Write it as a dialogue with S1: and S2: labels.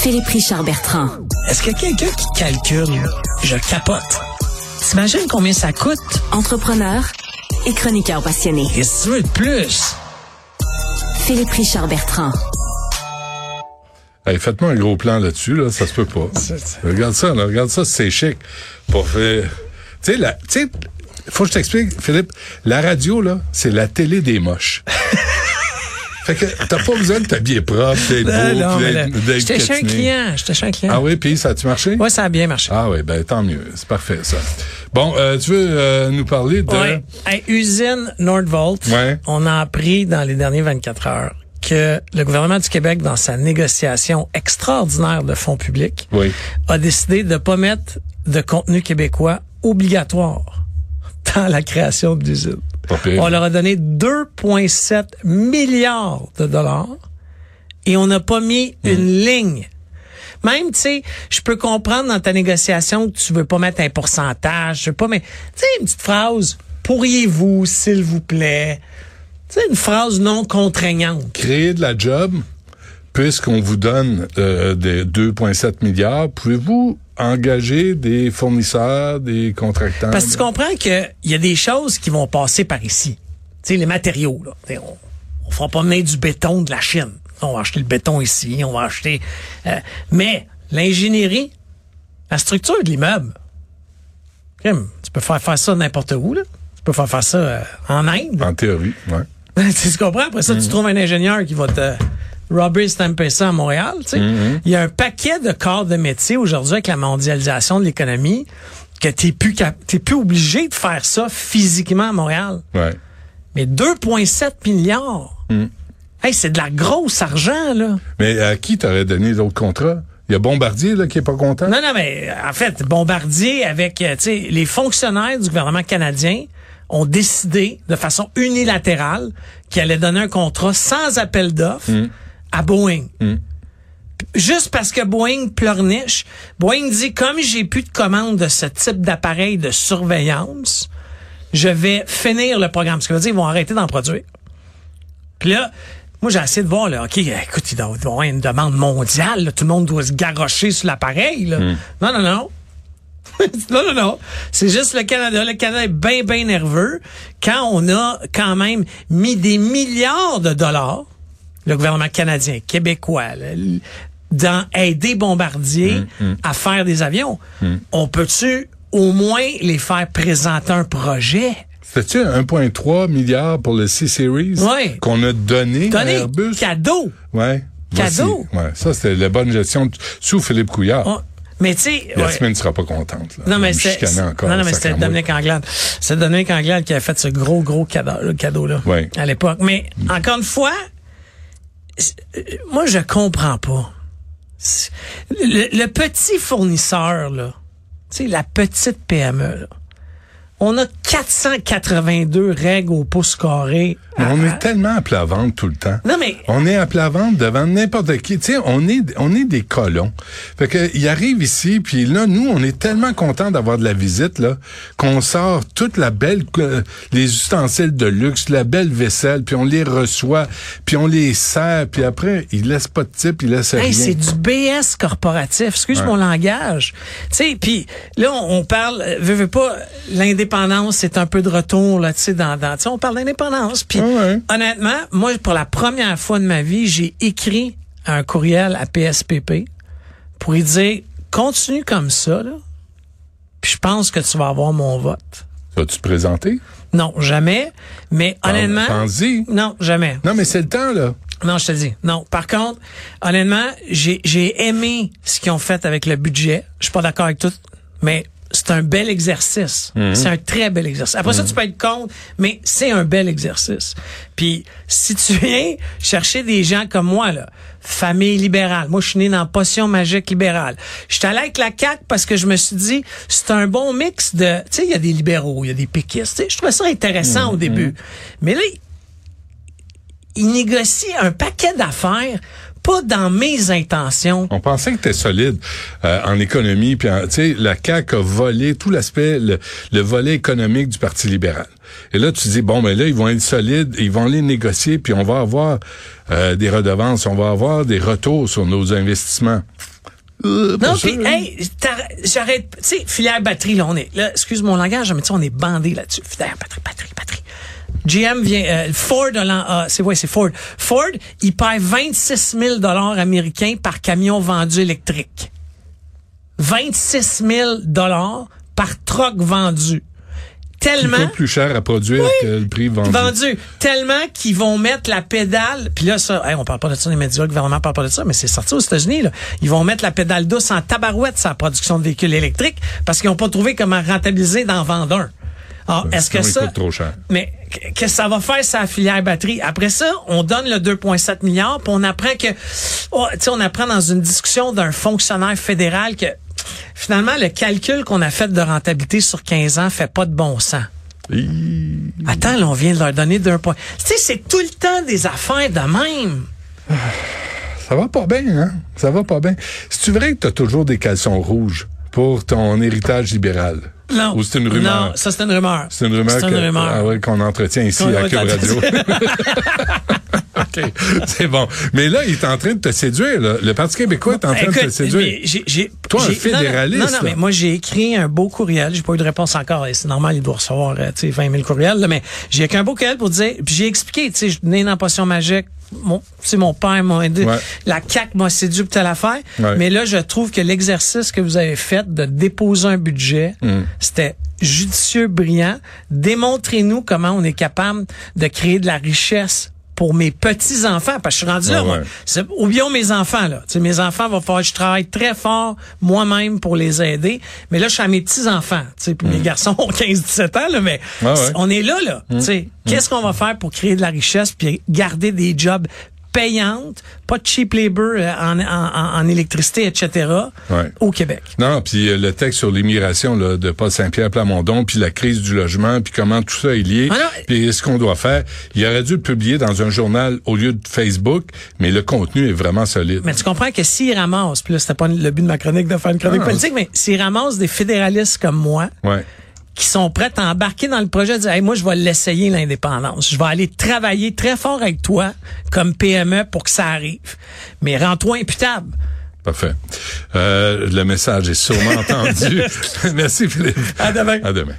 S1: Philippe Richard Bertrand.
S2: Est-ce qu'il y a quelqu'un qui calcule? Je capote. T'imagines combien ça coûte?
S1: Entrepreneur et chroniqueur passionné.
S2: Qu'est-ce que tu veux de plus?
S1: Philippe Richard Bertrand.
S3: Hey, Faites-moi un gros plan là-dessus, là, ça se peut pas. regarde ça, là, regarde ça, c'est chic. Pour faire... Tu sais, la... tu sais, faut que je t'explique, Philippe, la radio, là, c'est la télé des moches. fait que t'as pas besoin de t'habiller propre, d'être beau,
S2: Non,
S3: d'être-
S2: J'étais chez un client. J'étais chez un client.
S3: Ah oui, puis ça a-tu marché?
S2: Ouais, ça a bien marché.
S3: Ah oui, ben tant mieux. C'est parfait, ça. Bon, euh, tu veux euh, nous parler de...
S2: Ouais. Hey, usine Nordvolt,
S3: Ouais.
S2: on a appris dans les dernières 24 heures que le gouvernement du Québec, dans sa négociation extraordinaire de fonds publics,
S3: Oui.
S2: a décidé de pas mettre de contenu québécois obligatoire dans la création de l'usine. On leur a donné 2,7 milliards de dollars et on n'a pas mis
S3: Hmm.
S2: une ligne. Même, tu sais, je peux comprendre dans ta négociation que tu veux pas mettre un pourcentage, je veux pas, mais tu sais, une petite phrase, pourriez-vous, s'il vous plaît, tu sais, une phrase non contraignante.
S3: Créer de la job, puisqu'on vous donne euh, des 2,7 milliards, pouvez-vous engager des fournisseurs, des contractants?
S2: Parce que tu comprends qu'il y a des choses qui vont passer par ici. Tu sais, les matériaux, là. On, on fera pas venir du béton de la Chine. On va acheter le béton ici, on va acheter... euh, mais l'ingénierie, la structure de l'immeuble, tu peux faire faire ça n'importe où, là. Tu peux faire faire ça euh, en Inde.
S3: En théorie, ouais.
S2: tu comprends? Après ça, tu trouves un ingénieur qui va te rubber stamper ça à Montréal. tu sais. Il y a un paquet de corps de métier aujourd'hui avec la mondialisation de l'économie que t'es plus cap- t'es plus obligé de faire ça physiquement à Montréal.
S3: Ouais.
S2: Mais 2,7 milliards. Hey, c'est de la grosse argent, là.
S3: Mais à qui t'aurais donné d'autres contrats? Il y a Bombardier, là, qui est pas content?
S2: Non, non, mais en fait, Bombardier, avec euh, tu sais, les fonctionnaires du gouvernement canadien, ont décidé de façon unilatérale qu'ils allaient donner un contrat sans appel d'offres à Boeing. Juste parce que Boeing pleurniche, Boeing dit comme j'ai plus de commandes de ce type d'appareil de surveillance, je vais finir le programme. Ce qui veut dire qu'ils vont arrêter d'en produire. Puis là, moi, j'ai essayé de voir, là, OK, écoute, il doit y avoir une demande mondiale, là, tout le monde doit se garrocher sur l'appareil, là. Non, non, non. non, non, non. C'est juste le Canada. Le Canada est bien, bien nerveux quand on a quand même mis des milliards de dollars, le gouvernement canadien, québécois, là, dans aider Bombardier à faire des avions. On peut-tu au moins les faire présenter un projet?
S3: C'était-tu 1,3 milliard pour le C-Series?
S2: Ouais.
S3: Qu'on a donné à Airbus?
S2: cadeau.
S3: Ouais.
S2: Cadeau.
S3: Voici. Ouais. Ça, c'était la bonne gestion sous Philippe Couillard.
S2: Oh, Mais tu sais, ouais.
S3: Yasmine ne sera pas contente. Là.
S2: Non, mais c'est, non, non, mais c'était. Dominique Anglade. C'est Dominique Anglade qui a fait ce gros, gros cadeau, le cadeau-là.
S3: Ouais.
S2: À l'époque. Mais, encore une fois, moi, je comprends pas. Le petit fournisseur, là, tu sais, la petite PME, là, on a 482 règles au pouce carré.
S3: Mais on est tellement à plat ventre tout le temps.
S2: Non, mais
S3: On est à plat ventre devant n'importe qui. Tu sais, on est, on est des colons. Fait que, il arrive ici, puis là, nous, on est tellement contents d'avoir de la visite, là, qu'on sort toute la belle, euh, les ustensiles de luxe, la belle vaisselle, puis on les reçoit, puis on les sert, puis après, ils laissent pas de type, ils laissent
S2: Hey,
S3: rien.
S2: c'est du BS corporatif. Excuse
S3: Ouais.
S2: mon langage. Tu sais, puis là, on, on parle, euh, veux, veux pas, l'indépendance, c'est un peu de retour, là, tu sais, dans, dans tu sais, on parle d'indépendance. Puis,
S3: ouais.
S2: honnêtement, moi, pour la première fois de ma vie, j'ai écrit un courriel à PSPP pour lui dire, continue comme ça, là, puis je pense que tu vas avoir mon vote.
S3: Vas-tu te présenter?
S2: Non, jamais, mais honnêtement... Non, jamais.
S3: Non, mais c'est le temps, là.
S2: Non, je te dis. Non. Par contre, honnêtement, j'ai, j'ai aimé ce qu'ils ont fait avec le budget. Je suis pas d'accord avec tout, mais c'est un bel exercice. C'est un très bel exercice. Après ça, tu peux être contre, mais c'est un bel exercice. Puis, si tu viens chercher des gens comme moi, là, famille libérale. Moi, je suis né dans Potion magique libérale. Je suis allé avec la CAQ parce que je me suis dit, c'est un bon mix de, tu sais, il y a des libéraux, il y a des péquistes. Tu sais, Je trouvais ça intéressant au début. Mais là, il négocie un paquet d'affaires pas dans mes intentions.
S3: On pensait que tu solide euh, en économie, puis tu sais, la CAQ a volé tout l'aspect, le, le, volet économique du Parti libéral. Et là, tu dis, bon, mais là, ils vont être solides, ils vont les négocier, puis on va avoir euh, des redevances, on va avoir des retours sur nos investissements.
S2: Euh, non, puis, hey, j'arrête, tu sais, filière batterie, là, on est, là, excuse mon langage, mais tu sais, on est bandé là-dessus. Filière batterie, batterie, batterie. GM vient, euh, Ford, euh, c'est ouais, c'est Ford. Ford, il paye 26 000 dollars américains par camion vendu électrique. 26 000 dollars par truck vendu. Tellement.
S3: plus cher à produire que le prix vendu.
S2: Vendu. Tellement qu'ils vont mettre la pédale. Puis là, ça, on parle pas de ça, les médias, le gouvernement parle pas de ça, mais c'est sorti aux États-Unis. Là. Ils vont mettre la pédale douce en tabarouette sa production de véhicules électriques parce qu'ils n'ont pas trouvé comment rentabiliser d'en vendre un. Alors, est-ce que ça.
S3: trop cher.
S2: Mais que ça va faire sa filière batterie? Après ça, on donne le 2,7 milliards, puis on apprend que, oh, tu sais, on apprend dans une discussion d'un fonctionnaire fédéral que finalement le calcul qu'on a fait de rentabilité sur 15 ans fait pas de bon sens. Attends, là, on vient de leur donner d'un point. Tu sais, c'est tout le temps des affaires de même.
S3: Ça va pas bien, hein? Ça va pas bien. C'est-tu vrai que tu as toujours des caleçons rouges? Pour ton héritage libéral?
S2: Non.
S3: Ou c'est une rumeur?
S2: Non, ça c'est une rumeur.
S3: C'est une rumeur, ah qu'on entretient ici à Cube Radio. OK. C'est bon. Mais là, il est en train de te séduire. Là. Le Parti québécois est en train de te séduire. Toi, un fédéraliste.
S2: Non, non, mais moi, j'ai écrit un beau courriel. J'ai pas eu de réponse encore. C'est normal, il doit recevoir euh, 20 000 courriels. Là, mais j'ai écrit un beau courriel pour dire... Puis j'ai expliqué, tu sais, je né dans potion magique. Mon, mon père m'a aidé. La CAQ m'a séduit pour telle affaire. Mais là, je trouve que l'exercice que vous avez fait de déposer un budget, mm. c'était judicieux, brillant. Démontrez-nous comment on est capable de créer de la richesse pour mes petits-enfants, parce que je suis rendu là, moi. Ou bien mes enfants, là. sais, mes enfants, vont falloir que je travaille très fort moi-même pour les aider. Mais là, je suis à mes petits-enfants. Puis mes mm. garçons ont 15-17 ans, là, mais on est là, là. Mm. sais, Qu'est-ce qu'on va faire pour créer de la richesse puis garder des jobs payante, pas de cheap labor euh, en, en, en électricité, etc. au Québec.
S3: Non, puis euh, le texte sur l'immigration de Paul Saint-Pierre Plamondon, puis la crise du logement, puis comment tout ça est lié, ah puis ce qu'on doit faire. Il aurait dû le publier dans un journal au lieu de Facebook, mais le contenu est vraiment solide.
S2: Mais tu comprends que s'il ramasse, puis là, c'était pas le but de ma chronique de faire une chronique ah. politique, mais s'il ramasse des fédéralistes comme moi,
S3: ouais
S2: qui sont prêts à embarquer dans le projet, dire hey, moi je vais l'essayer l'indépendance, je vais aller travailler très fort avec toi comme PME pour que ça arrive, mais rends-toi imputable.
S3: Parfait. Euh, le message est sûrement entendu. Merci Philippe.
S2: À demain.
S3: À demain.